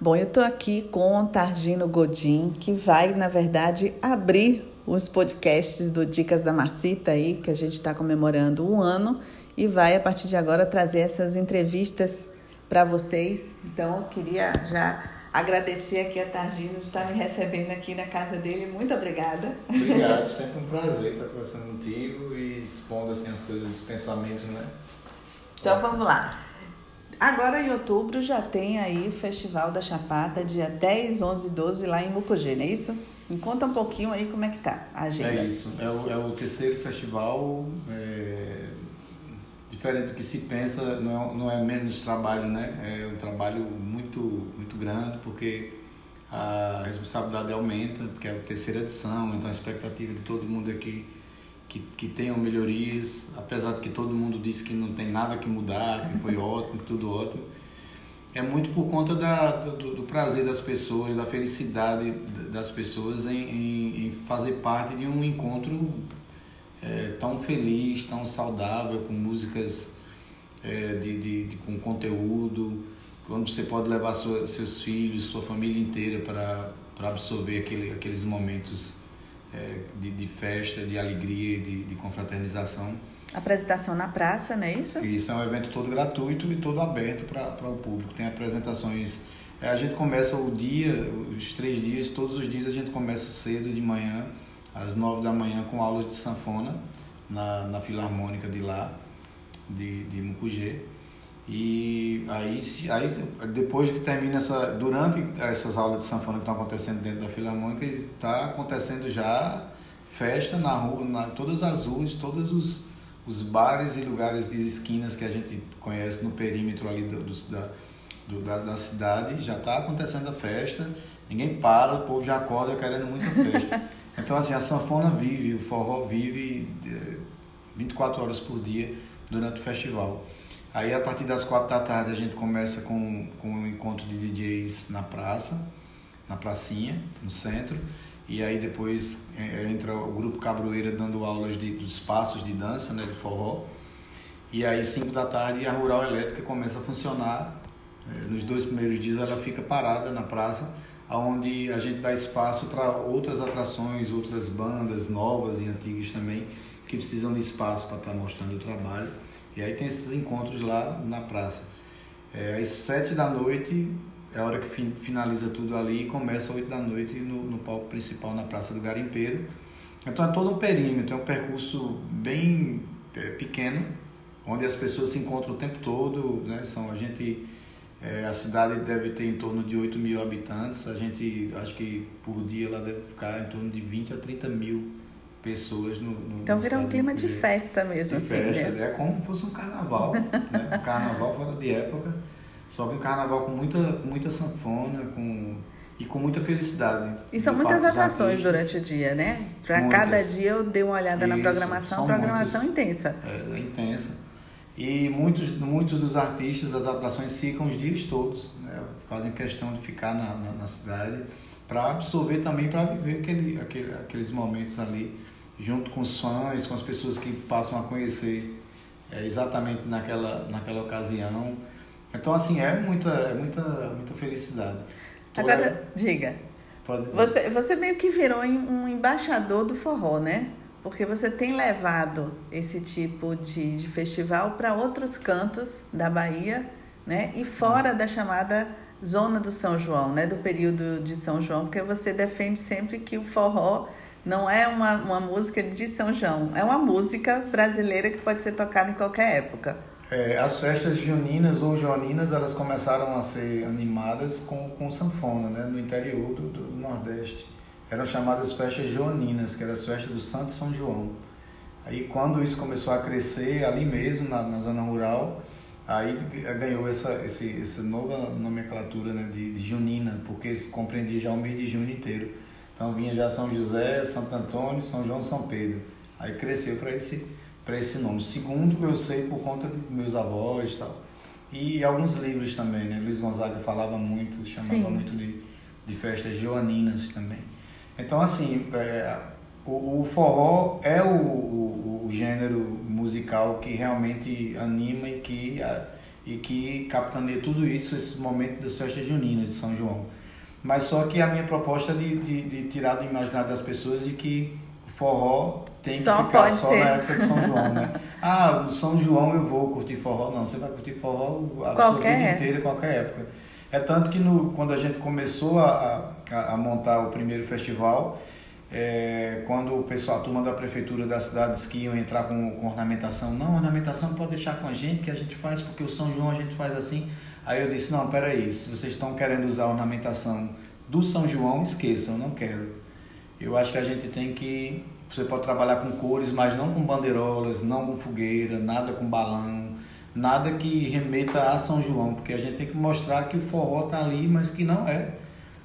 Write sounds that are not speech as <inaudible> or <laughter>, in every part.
Bom, eu estou aqui com o Targino Godin, que vai, na verdade, abrir os podcasts do Dicas da Macita aí, que a gente está comemorando um ano, e vai, a partir de agora, trazer essas entrevistas para vocês. Então, eu queria já agradecer aqui a Targino de estar me recebendo aqui na casa dele. Muito obrigada. Obrigado, sempre um prazer estar conversando contigo e expondo assim, as coisas, os pensamentos, né? Então, vamos lá. Agora em outubro já tem aí o Festival da Chapata, dia 10, 11 e 12 lá em Mucugê, não é isso? Me conta um pouquinho aí como é que tá a agenda. É isso, é o, é o terceiro festival, é, diferente do que se pensa, não é, não é menos trabalho, né? É um trabalho muito, muito grande, porque a responsabilidade aumenta, porque é a terceira edição, então a expectativa de todo mundo aqui que, que tenham melhorias, apesar de que todo mundo disse que não tem nada que mudar, que foi <laughs> ótimo, que tudo ótimo. É muito por conta da, do, do prazer das pessoas, da felicidade das pessoas em, em, em fazer parte de um encontro é, tão feliz, tão saudável, com músicas é, de, de, de, com conteúdo, quando você pode levar sua, seus filhos, sua família inteira para absorver aquele, aqueles momentos é, de, de, festa, de alegria de, de, confraternização. Apresentação na praça, não é isso? Isso, é um evento todo gratuito e todo aberto para o público. Tem apresentações. É, a gente começa o dia, os três dias, todos os dias a gente começa cedo de manhã, às nove da manhã, com aulas de sanfona na, na Filarmônica de lá, de, de Mucugê. E aí, aí, depois que termina essa, durante essas aulas de sanfona que estão acontecendo dentro da Filarmônica, está acontecendo já festa na rua, na todas as ruas, todos os, os bares e lugares de esquinas que a gente conhece no perímetro ali do, do da, do, da, da cidade, já está acontecendo a festa, ninguém para, o povo já acorda querendo muita festa. <laughs> Então, assim, a sanfona vive, o forró vive 24 horas por dia durante o festival. Aí a partir das quatro da tarde a gente começa com, com um encontro de DJs na praça, na pracinha, no centro. E aí depois é, entra o grupo Cabroeira dando aulas de, dos passos de dança, né, de forró. E aí cinco da tarde a Rural Elétrica começa a funcionar. É, nos dois primeiros dias ela fica parada na praça, onde a gente dá espaço para outras atrações, outras bandas novas e antigas também, que precisam de espaço para estar tá mostrando o trabalho. E aí tem esses encontros lá na praça. É, às sete da noite é a hora que finaliza tudo ali e começa às oito da noite no, no palco principal na Praça do Garimpeiro. Então é todo um perímetro, é um percurso bem é, pequeno, onde as pessoas se encontram o tempo todo. Né? São, a gente, é, a cidade deve ter em torno de 8 mil habitantes, a gente acho que por dia ela deve ficar em torno de 20 a 30 mil pessoas no, no Então vira um clima de festa mesmo, de assim. Festa, né? É como se fosse um carnaval, né? Um carnaval fora de época. Só que um carnaval com muita, com muita sanfona, com e com muita felicidade. E são muitas atrações durante o dia, né? Para cada dia eu dei uma olhada Isso, na programação, programação muitas, intensa. É, é, intensa. E muitos, muitos dos artistas, as atrações ficam os dias todos, né? fazem questão de ficar na, na, na cidade para absorver também, para viver aquele, aquele, aqueles momentos ali junto com os fãs, com as pessoas que passam a conhecer é, exatamente naquela, naquela ocasião. Então, assim, é muita, é muita, muita felicidade. Agora, diga. Você, você meio que virou um embaixador do forró, né? Porque você tem levado esse tipo de, de festival para outros cantos da Bahia, né? E fora da chamada zona do São João, né? Do período de São João, porque você defende sempre que o forró não é uma, uma música de São João, é uma música brasileira que pode ser tocada em qualquer época. É, as festas juninas ou joaninas, elas começaram a ser animadas com, com sanfona, né, no interior do, do Nordeste. Eram chamadas festas joaninas, que eram as festas do Santo São João. Aí quando isso começou a crescer, ali mesmo, na, na zona rural, aí ganhou essa, esse, essa nova nomenclatura né, de, de junina, porque compreendia já o mês de junho inteiro. Então vinha já São José, Santo Antônio, São João, São Pedro. Aí cresceu para esse, esse nome. Segundo, eu sei por conta dos meus avós e tal. E alguns livros também, né? Luiz Gonzaga falava muito, chamava Sim. muito de, de festas joaninas também. Então, assim, é, o, o, forró é o, o, o, gênero musical que realmente anima e que, e que capitaneia tudo isso, esse momento das festas juninas de São João. Mas só que a minha proposta é de, de, de tirar do imaginário das pessoas de que o forró tem só que ficar só ser. na época de São João, né? <laughs> ah, no São João eu vou curtir forró. Não, você vai curtir forró a qualquer sua vida inteira, qualquer época. É tanto que no, quando a gente começou a, a, a montar o primeiro festival, é, quando o pessoal, a turma da prefeitura das cidades que iam entrar com, com ornamentação, não, ornamentação pode deixar com a gente, que a gente faz porque o São João a gente faz assim. Aí eu disse, não, peraí, se vocês estão querendo usar a ornamentação do São João, esqueçam, não quero. Eu acho que a gente tem que, você pode trabalhar com cores, mas não com bandeirolas, não com fogueira, nada com balão, nada que remeta a São João, porque a gente tem que mostrar que o forró está ali, mas que não é.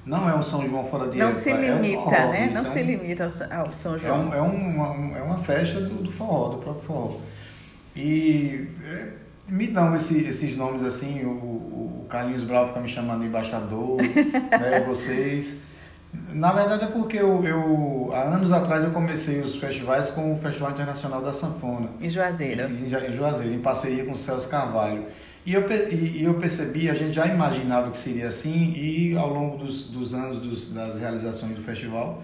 Não é um São João fora de Não época, se limita, é um forró, né? Não é se um, limita ao, São João. É, um, é, uma, é uma festa do, do forró, do próprio forró. E é, me dão esse, esses nomes assim, o, o Carlinhos Bravo fica me chamando de embaixador, <laughs> né, vocês. Na verdade é porque eu, eu, há anos atrás eu comecei os festivais com o Festival Internacional da Sanfona. Em Juazeiro. Em, em Juazeiro, em parceria com o Celso Carvalho. E eu, e eu percebi, a gente já imaginava que seria assim, e ao longo dos, dos anos dos, das realizações do festival,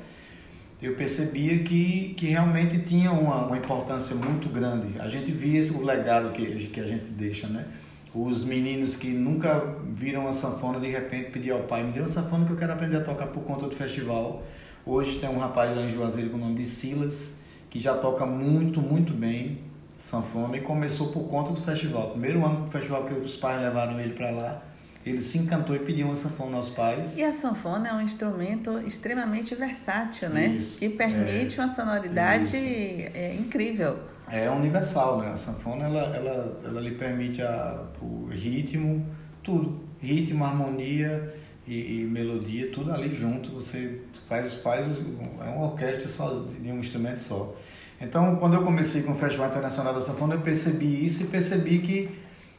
eu percebia que, que realmente tinha uma, uma importância muito grande. A gente via esse, o legado que, que a gente deixa, né? Os meninos que nunca viram a sanfona, de repente pediam ao pai, me dê uma sanfona que eu quero aprender a tocar por conta do festival. Hoje tem um rapaz lá em Juazeiro com o nome de Silas, que já toca muito, muito bem sanfona e começou por conta do festival. Primeiro ano do festival que os pais levaram ele para lá, ele se encantou e pediu uma sanfona aos pais. E a sanfona é um instrumento extremamente versátil, né? Isso, que permite é, uma sonoridade é, incrível. É universal, né? A sanfona ela, ela, ela lhe permite a, o ritmo, tudo, ritmo, harmonia e, e, melodia, tudo ali junto. Você faz faz é uma orquestra só de um instrumento só. Então, quando eu comecei com o Festival Internacional da Sanfona, eu percebi isso e percebi que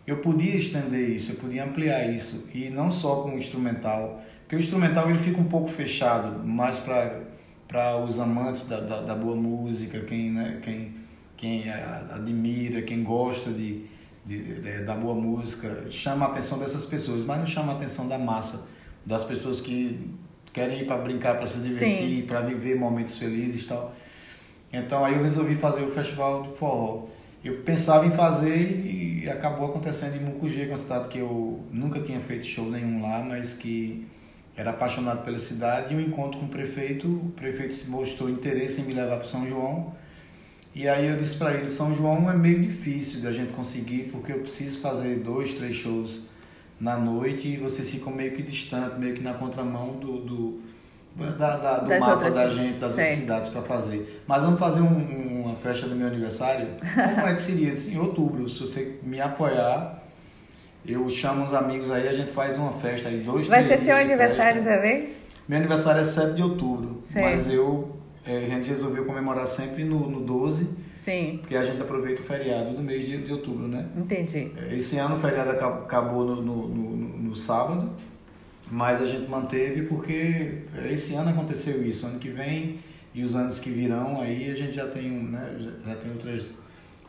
eu podia estender isso, eu podia ampliar isso e não só com o instrumental, porque o instrumental ele fica um pouco fechado, mais para os amantes da, da, da, boa música, quem né, quem quem admira, quem gosta de, de, de, da boa música, chama a atenção dessas pessoas, mas não chama a atenção da massa, das pessoas que querem ir para brincar, para se divertir, para viver momentos felizes e tal. Então aí eu resolvi fazer o festival do forró. Eu pensava em fazer e acabou acontecendo em Mucugê, é uma cidade que eu nunca tinha feito show nenhum lá, mas que era apaixonado pela cidade. E um encontro com o prefeito, o prefeito se mostrou interesse em me levar para São João. E aí eu disse para ele, São João é meio difícil da gente conseguir, porque eu preciso fazer dois, três shows na noite e vocês ficam meio que distante, meio que na contramão do, do da, da, do das mapa outras, da gente, das outras cidades para fazer. Mas vamos fazer um, uma festa do meu aniversário? <laughs> Como é que seria? Assim, em outubro, se você me apoiar, eu chamo uns amigos aí, a gente faz uma festa aí, dois, Vai ser seu aniversário também? Meu aniversário é 7 de outubro, mas eu, é, a gente resolveu comemorar sempre no, no 12, Sim. porque a gente aproveita o feriado do mês de, de outubro, né? Entendi. É, esse ano o feriado acabou no, no, no, no sábado, mas a gente manteve porque esse ano aconteceu isso, ano que vem e os anos que virão aí a gente já tem, né, já tem outras,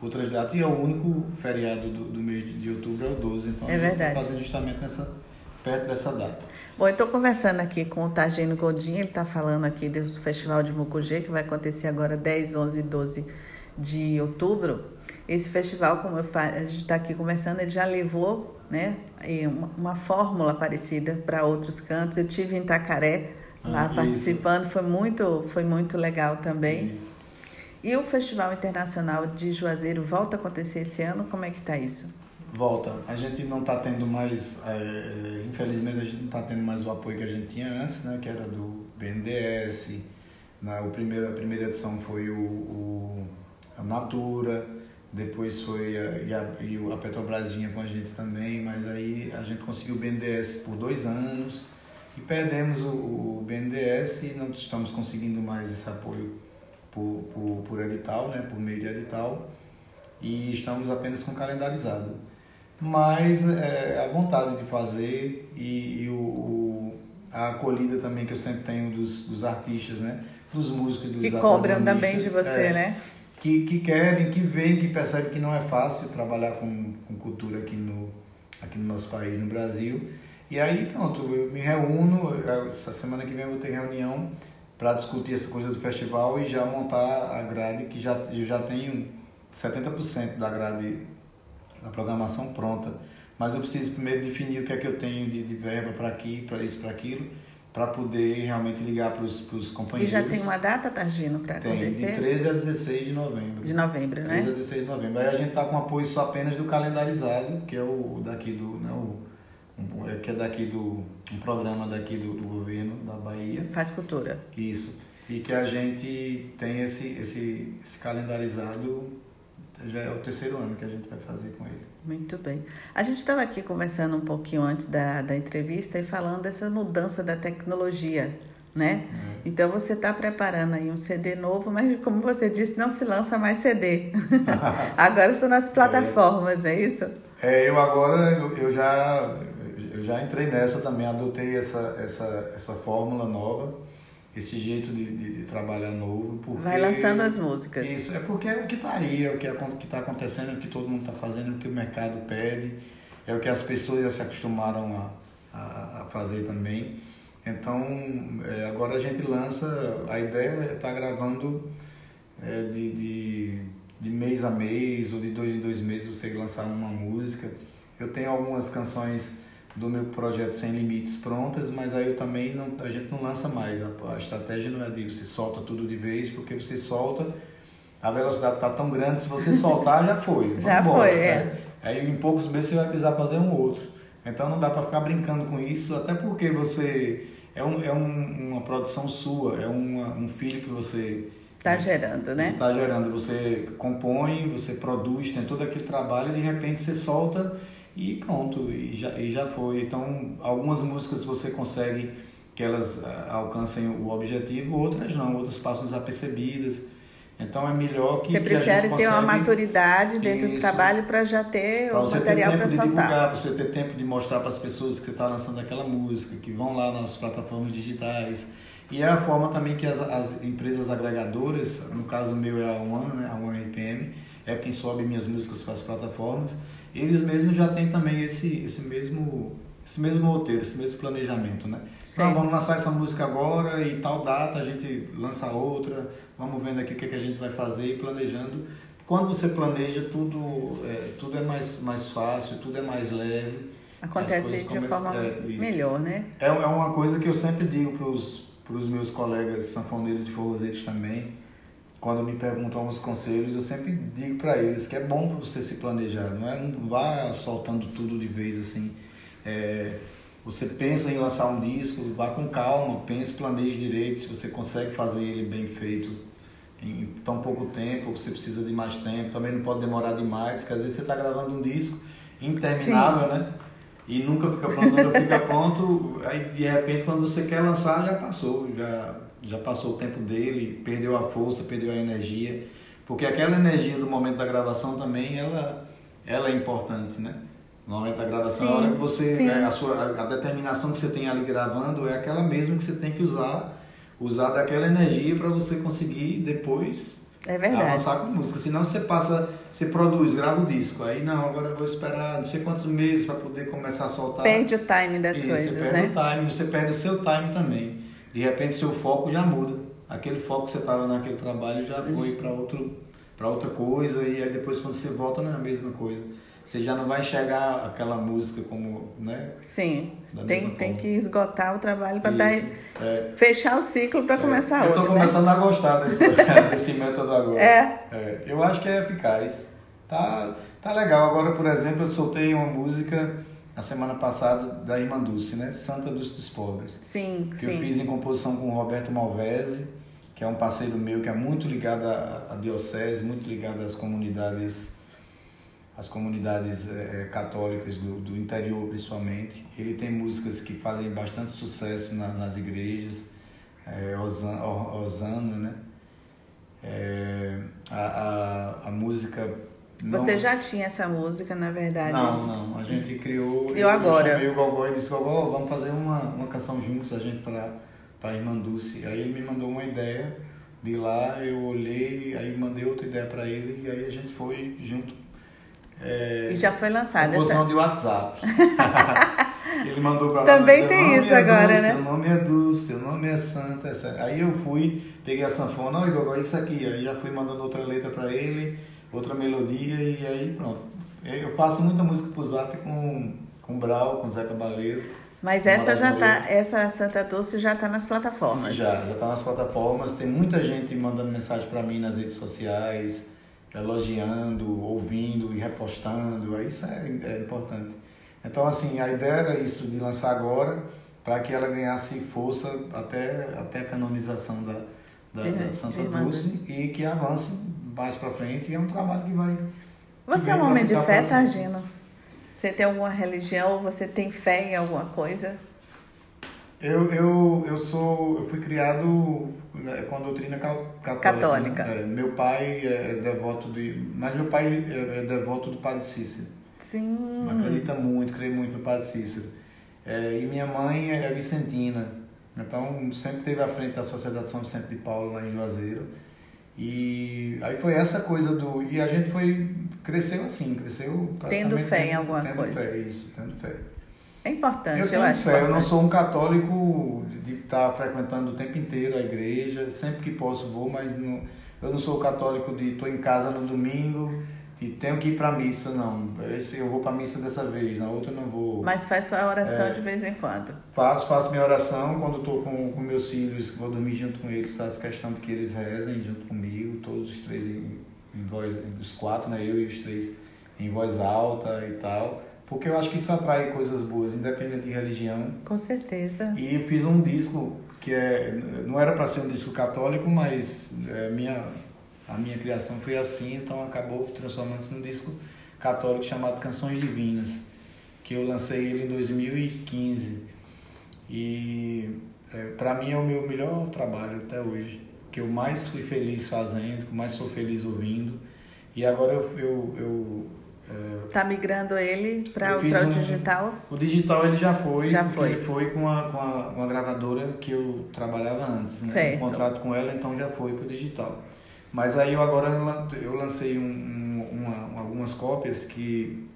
outras datas. E é o único feriado do, do mês de, de outubro é o 12, então é a gente está fazendo justamente nessa, perto dessa data. Bom, eu estou conversando aqui com o Targino Godinho, ele está falando aqui do Festival de Mucugê, que vai acontecer agora 10, 11 e 12 de outubro. Esse festival, como eu a gente está aqui conversando, ele já levou né, uma, uma fórmula parecida para outros cantos. Eu tive em Itacaré lá ah, participando, foi muito, foi muito legal também. Isso. E o Festival Internacional de Juazeiro volta a acontecer esse ano? Como é que está isso? Volta. A gente não está tendo mais, é, infelizmente a gente não está tendo mais o apoio que a gente tinha antes, né, que era do BNDES. Na, o primeiro, a primeira edição foi o, o a Natura depois foi a, e, a, e a Petrobras vinha com a gente também, mas aí a gente conseguiu o BNDES por dois anos e perdemos o, o BNDES e não estamos conseguindo mais esse apoio por, por, por edital, né, por meio de edital, e estamos apenas com calendarizado. Mas é, a vontade de fazer e, e o, o, a acolhida também que eu sempre tenho dos, dos artistas, né, dos músicos, dos Que cobram também de você, é, né? Que, que querem, que veem, que percebem que não é fácil trabalhar com, com cultura aqui no, aqui no nosso país, no Brasil. E aí, pronto, eu me reúno, essa semana que vem eu vou ter reunião para discutir essa coisa do festival e já montar a grade, que já, eu já tenho 70% da grade da programação pronta. Mas eu preciso primeiro definir o que é que eu tenho de, de verba para aqui, para isso, para aquilo, para poder realmente ligar para os companheiros. E já tem uma data, Targino, para acontecer? Tem, de 13 a 16 de novembro. De novembro, 13 né? 13 a 16 de novembro. Aí a gente está com apoio só apenas do calendarizado, que é o daqui do... Né, o, é que é daqui do um programa daqui do, do governo da Bahia. Faz cultura. Isso. E que a gente tem esse, esse, esse calendarizado, já é o terceiro ano que a gente vai fazer com ele. Muito bem. A gente estava aqui conversando um pouquinho antes da, da entrevista e falando dessa mudança da tecnologia, né? É. Então você está preparando aí um CD novo, mas como você disse, não se lança mais CD. <laughs> agora são nas plataformas, é, é isso? É, eu agora eu, eu já eu já entrei nessa também, adotei essa, essa, essa fórmula nova, esse jeito de, de, de trabalhar novo. Porque, Vai lançando as músicas. Isso, é porque é o que está aí, é o que é, está acontecendo, é o que todo mundo está fazendo, é o que o mercado pede, é o que as pessoas já se acostumaram a, a, a fazer também. Então, é, agora a gente lança, a ideia é estar tá gravando é, de, de, de mês a mês ou de dois em dois meses você lançar uma música. Eu tenho algumas canções do meu projeto Sem Limites prontas, mas aí eu também não, a gente não lança mais. A, a estratégia não é de você solta tudo de vez, porque você solta, a velocidade está tão grande, se você soltar já foi. <laughs> já embora, foi, é. Né? Aí em poucos meses você vai precisar fazer um outro. Então não dá para ficar brincando com isso, até porque você é, um, é um, uma produção sua, é uma, um filho que você Está gerando, né? Está gerando, você compõe, você produz, tem todo aquele trabalho e de repente você solta e pronto, e já, e já foi. Então, algumas músicas você consegue que elas ah, alcancem o objetivo, outras não, outras passam desapercebidas. Então é melhor que. Você prefere ter uma maturidade dentro isso, do trabalho para já ter o material para soltar. Para você ter tempo de mostrar para as pessoas que você está lançando aquela música, que vão lá nas plataformas digitais. E é a forma também que as, as empresas agregadoras, no caso meu é a One, né, a One RPM, é quem sobe minhas músicas para as plataformas eles mesmos já têm também esse, esse mesmo esse mesmo roteiro, esse mesmo planejamento, né? Então, vamos lançar essa música agora e tal data a gente lança outra, vamos vendo aqui o que, é que a gente vai fazer e planejando. Quando você planeja, tudo é, tudo é mais, mais fácil, tudo é mais leve. Acontece de forma é, melhor, né? É, é uma coisa que eu sempre digo para os meus colegas sanfoneiros e forrozeiros também, quando me perguntam alguns conselhos, eu sempre digo para eles que é bom você se planejar, não é? Não vá soltando tudo de vez assim. É, você pensa em lançar um disco, vá com calma, pense, planeje direito, se você consegue fazer ele bem feito em tão pouco tempo, você precisa de mais tempo, também não pode demorar demais, porque às vezes você está gravando um disco interminável, Sim. né? E nunca fica pronto, nunca fica pronto, aí de repente quando você quer lançar já passou, já já passou o tempo dele, perdeu a força, perdeu a energia, porque aquela energia do momento da gravação também ela, ela é importante, né? No momento da gravação, sim, a hora que você, né, a, sua, a determinação que você tem ali gravando é aquela mesma que você tem que usar, usar daquela energia para você conseguir depois é verdade. avançar com música. Senão você passa, você produz, grava o disco, aí não, agora eu vou esperar não sei quantos meses para poder começar a soltar. Perde o time das Isso, coisas, você perde né? o time, você perde o seu time também de repente seu foco já muda. Aquele foco que você estava naquele trabalho já foi para outro para outra coisa e aí depois quando você volta não é a mesma coisa. Você já não vai enxergar aquela música como, né? Sim, tem, tem que esgotar o trabalho para dar é. fechar o ciclo para é. começar outro. Eu estou né? começando né? a gostar desse, <laughs> desse método agora. É. é. Eu acho que é eficaz. Tá, tá legal. Agora, por exemplo, eu soltei uma música a semana passada da Irmã Dulce, né? Santa Dulce dos Pobres. Sim, que sim. eu fiz em composição com o Roberto Malvese, que é um parceiro meu que é muito ligado à, à diocese, muito ligado às comunidades às comunidades é, católicas do, do interior principalmente. Ele tem músicas que fazem bastante sucesso na, nas igrejas, é, Osana né? É, a, a, a música você já tinha essa música, na verdade? Não, não. A gente criou. Criou agora. Eu chamei o Gogó e disse: Gogó, vamos fazer uma, uma canção juntos, a gente, para a Irmã Dulce. Aí ele me mandou uma ideia de lá, eu olhei, aí mandei outra ideia para ele e aí a gente foi junto. É, e já foi lançada. Essa... de WhatsApp. <laughs> Ele mandou pra lá. Também tem isso é agora, Dulce, né? Teu nome é Dulce, teu nome é Santa. Essa... Aí eu fui, peguei a sanfona, olha, agora isso aqui. Aí já fui mandando outra letra pra ele, outra melodia e aí pronto. Eu faço muita música pro Zap com, com Brau, com Zé Cabaleiro. Mas essa já tá, essa Santa Dulce já tá nas plataformas. Já, já tá nas plataformas. Tem muita gente mandando mensagem para mim nas redes sociais, elogiando, ouvindo e repostando. Isso é, é importante. Então, assim, a ideia era isso, de lançar agora, para que ela ganhasse força até, até a canonização da, da, de, da Santa Dulce e que avance mais para frente. E é um trabalho que vai. Você é um homem de fé, Targino? Você tem alguma religião? Você tem fé em alguma coisa? Eu, eu, eu sou. Eu fui criado né, com a doutrina católica. Católica. Né? Meu pai é devoto de. Mas meu pai é, é devoto do Padre Cícero. Sim. Acredita muito, crê muito no Padre Cícero. É, e minha mãe é vicentina. Então sempre teve à frente da Sociedade São Vicente de Paulo lá em Juazeiro. E aí foi essa coisa do. E a gente foi. Cresceu assim, cresceu. Tendo fé em alguma tendo coisa. Fé, isso, tendo fé. É importante, eu, eu tenho acho. Fé. Eu não sou um católico de estar frequentando o tempo inteiro a igreja. Sempre que posso vou, mas não, eu não sou católico de estou em casa no domingo e tenho que ir para missa, não. Esse eu vou para missa dessa vez, na outra não vou. Mas faz sua oração é, de vez em quando. Faço, faço minha oração quando estou com, com meus filhos, vou dormir junto com eles, faço questão de que eles rezem junto comigo, todos os três em, em voz, os quatro, né, eu e os três em voz alta e tal. Porque eu acho que isso atrai coisas boas, independente de religião. Com certeza. E fiz um disco que é, não era para ser um disco católico, mas é, minha, a minha criação foi assim, então acabou transformando-se num disco católico chamado Canções Divinas, que eu lancei ele em 2015. E é, para mim é o meu melhor trabalho até hoje, que eu mais fui feliz fazendo, que mais sou feliz ouvindo. E agora eu, eu, eu Está migrando ele para o um, digital? O digital ele já foi. Já foi. Ele foi com a, com, a, com a gravadora que eu trabalhava antes, né? Certo. Um contrato com ela, então já foi para o digital. Mas aí eu agora eu lancei um, um, uma, algumas cópias que,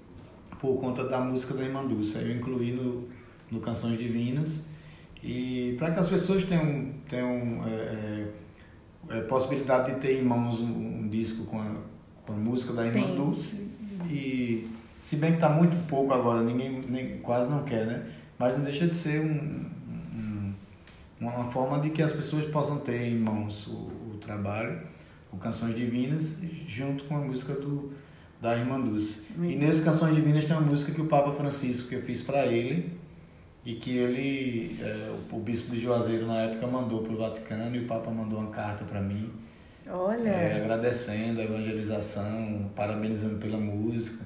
por conta da música da Irmã Dulce, eu incluí no, no Canções Divinas. E para que as pessoas tenham, tenham é, é, possibilidade de ter em mãos um, um disco com a, com a música da Irmã Sim. Dulce e se bem que está muito pouco agora, ninguém nem, quase não quer, né? Mas não deixa de ser um, um, uma forma de que as pessoas possam ter em mãos o, o trabalho, o Canções Divinas, junto com a música do, da Irmã Dulce. E nesse Canções Divinas tem uma música que o Papa Francisco, que eu fiz para ele, e que ele, é, o, o bispo de Juazeiro na época mandou para o Vaticano e o Papa mandou uma carta para mim Olha. É, agradecendo a evangelização, parabenizando pela música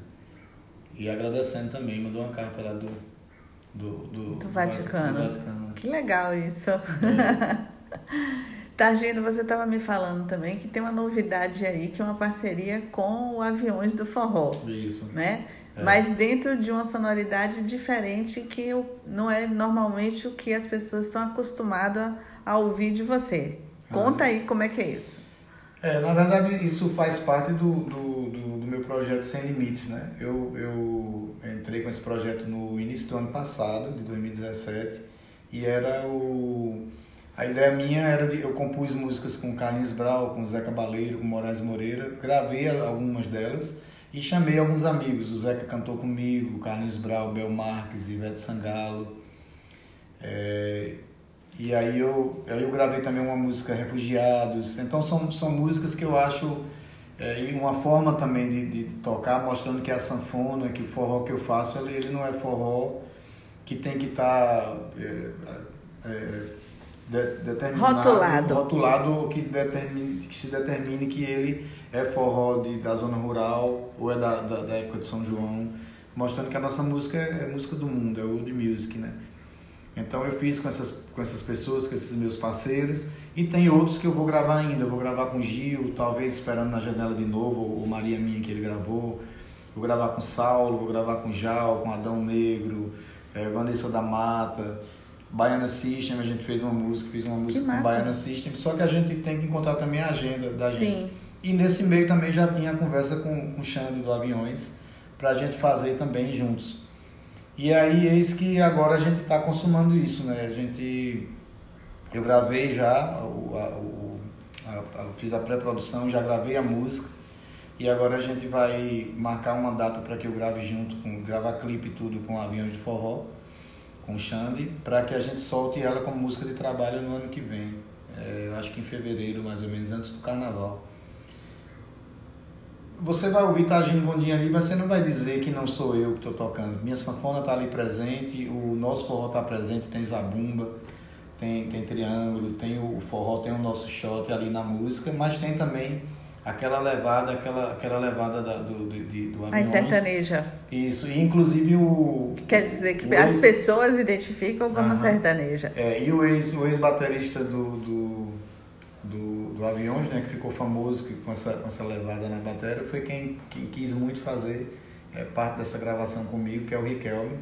e agradecendo também. Mandou uma carta lá do, do, do, do, Vaticano. do Vaticano. Que legal isso. É. <laughs> Targino, você estava me falando também que tem uma novidade aí, que é uma parceria com o Aviões do Forró. Isso. Né? É. Mas dentro de uma sonoridade diferente que não é normalmente o que as pessoas estão acostumadas a ouvir de você. Conta ah. aí como é que é isso. É, na verdade, isso faz parte do, do, do, do, meu projeto Sem Limites, né? Eu, eu entrei com esse projeto no início do ano passado, de 2017, e era o... A ideia minha era de... Eu compus músicas com Carlinhos Brau, com Zeca Baleiro, com Moraes Moreira, gravei algumas delas e chamei alguns amigos. O Zeca cantou comigo, Carlinhos Brau, Bel Marques, Ivete Sangalo. É, e aí eu, aí eu gravei também uma música Refugiados. Então são, são músicas que eu acho é, uma forma também de, de, tocar, mostrando que a sanfona, que o forró que eu faço, ele, ele não é forró que tem que estar tá, é, é, de, rotulado, rotulado que, determine, que se determine que ele é forró de, da zona rural ou é da, da, da época de São João, mostrando que a nossa música é, é música do mundo, é old music, né? Então eu fiz com essas, com essas pessoas, com esses meus parceiros, e tem outros que eu vou gravar ainda. Eu vou gravar com Gil, talvez esperando na janela de novo, ou Maria Minha que ele gravou. Vou gravar com Saulo, vou gravar com Jal, com Adão Negro, é, Vanessa da Mata, Baiana System, a gente fez uma música, fiz uma música com Baiana System, só que a gente tem que encontrar também a agenda da Sim. gente. E nesse meio também já tinha a conversa com, com o Xande do Aviões, para a gente fazer também juntos. E aí eis que agora a gente está consumando isso, né? A gente, eu gravei já, o, a, o, a, fiz a pré-produção, já gravei a música e agora a gente vai marcar uma data para que eu grave junto, com, gravar clipe e tudo com Aviões de Forró, com o Xande, para que a gente solte ela como música de trabalho no ano que vem. É, eu acho que em fevereiro, mais ou menos, antes do carnaval você vai ouvir Tagino Gondinha ali, mas você não vai dizer que não sou eu que estou tocando. Minha sanfona está ali presente, o nosso forró está presente, tem zabumba, tem, tem triângulo, tem o forró, tem o nosso shot ali na música, mas tem também aquela levada, aquela, aquela levada da, do, do, do aviões. sertaneja. Isso, e inclusive o... Quer dizer que as ex... pessoas identificam como sertaneja. É, e o ex-baterista ex do, do, do do Aviões, né, que ficou famoso que, com, essa, com essa levada na bateria, foi quem, quem quis muito fazer é, parte dessa gravação comigo, que é o Riquelme.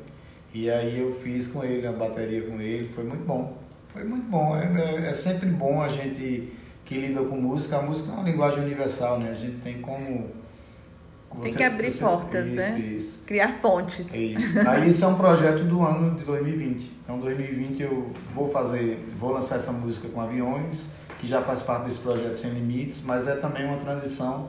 E aí eu fiz com ele, a bateria com ele, foi muito bom. Foi muito bom. É, é, é sempre bom a gente que lida com música. A música é uma linguagem universal, né? A gente tem como. Você, tem que abrir você, portas, isso, né? Isso. Criar pontes. É isso. Aí isso é um projeto do ano de 2020. Então 2020 eu vou fazer, vou lançar essa música com aviões que já faz parte desse projeto Sem Limites, mas é também uma transição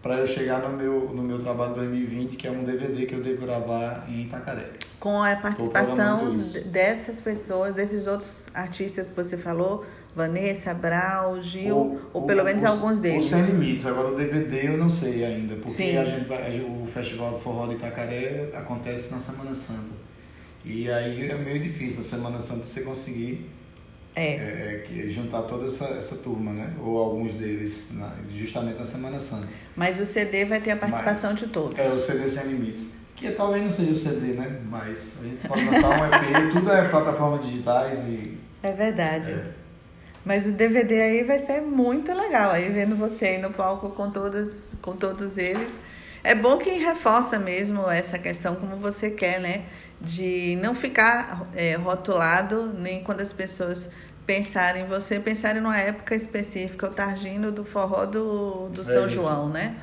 para eu chegar no meu, no meu trabalho 2020, que é um DVD que eu devo gravar em Itacaré. Com a participação dessas pessoas, desses outros artistas que você falou, Vanessa, Brau, Gil, ou, ou pelo menos alguns deles. Ou Sem Limites, agora o DVD eu não sei ainda, porque Sim. a gente vai, o Festival do Forró de Itacaré acontece na Semana Santa. E aí é meio difícil na Semana Santa você conseguir é. é. que juntar toda essa, essa turma, né? Ou alguns deles, na, justamente na Semana Santa. Mas o CD vai ter a participação Mas, de todos. É, o CD Sem Limites. Que talvez não seja o CD, né? Mas a gente pode lançar um EP, tudo é plataformas digitais e. É verdade. É. Mas o DVD aí vai ser muito legal, aí vendo você aí no palco com, todas, com todos eles. É bom que reforça mesmo essa questão como você quer, né? De não ficar é, rotulado, nem quando as pessoas pensar em você, pensar em uma época específica, o Targino do forró do, do é São isso. João, né?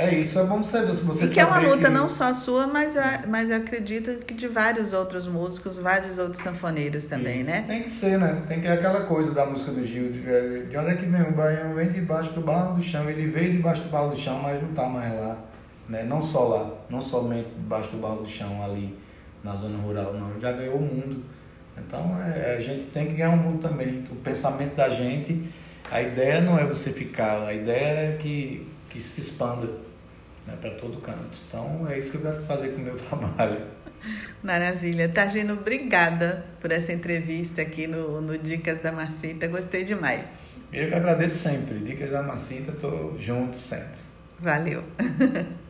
É isso, é bom saber se você E que é uma luta que... não só sua, mas, mas eu acredito que de vários outros músicos, vários outros sanfoneiros também, isso. né? Tem que ser, né? Tem que aquela coisa da música do Gil, de, de onde é que vem o baião? Vem debaixo do barro do chão, ele veio debaixo do barro do chão, mas não tá mais lá, né? Não só lá, não somente debaixo do barro do chão ali na zona rural, não, já ganhou o mundo então é, a gente tem que ganhar o um mundo também. O pensamento da gente, a ideia não é você ficar, a ideia é que, que se expanda né, para todo canto. Então é isso que eu quero fazer com o meu <laughs> trabalho. Maravilha. Tagino, obrigada por essa entrevista aqui no, no Dicas da Macita. Gostei demais. Eu que agradeço sempre. Dicas da Macita, estou junto sempre. Valeu. <laughs>